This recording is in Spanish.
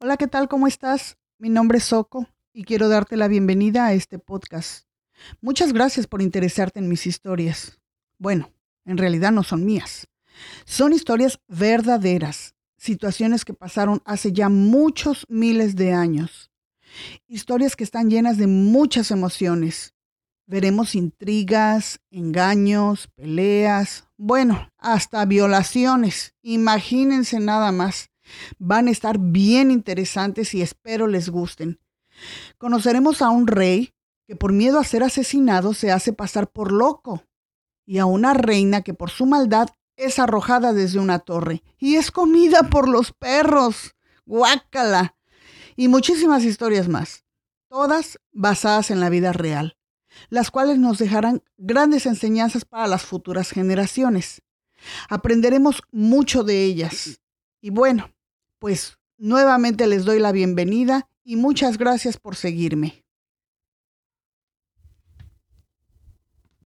Hola, ¿qué tal? ¿Cómo estás? Mi nombre es Soco y quiero darte la bienvenida a este podcast. Muchas gracias por interesarte en mis historias. Bueno, en realidad no son mías. Son historias verdaderas, situaciones que pasaron hace ya muchos miles de años. Historias que están llenas de muchas emociones. Veremos intrigas, engaños, peleas, bueno, hasta violaciones. Imagínense nada más. Van a estar bien interesantes y espero les gusten. Conoceremos a un rey que por miedo a ser asesinado se hace pasar por loco y a una reina que por su maldad es arrojada desde una torre y es comida por los perros. Guácala. Y muchísimas historias más, todas basadas en la vida real, las cuales nos dejarán grandes enseñanzas para las futuras generaciones. Aprenderemos mucho de ellas. Y bueno, pues nuevamente les doy la bienvenida y muchas gracias por seguirme.